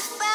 fire.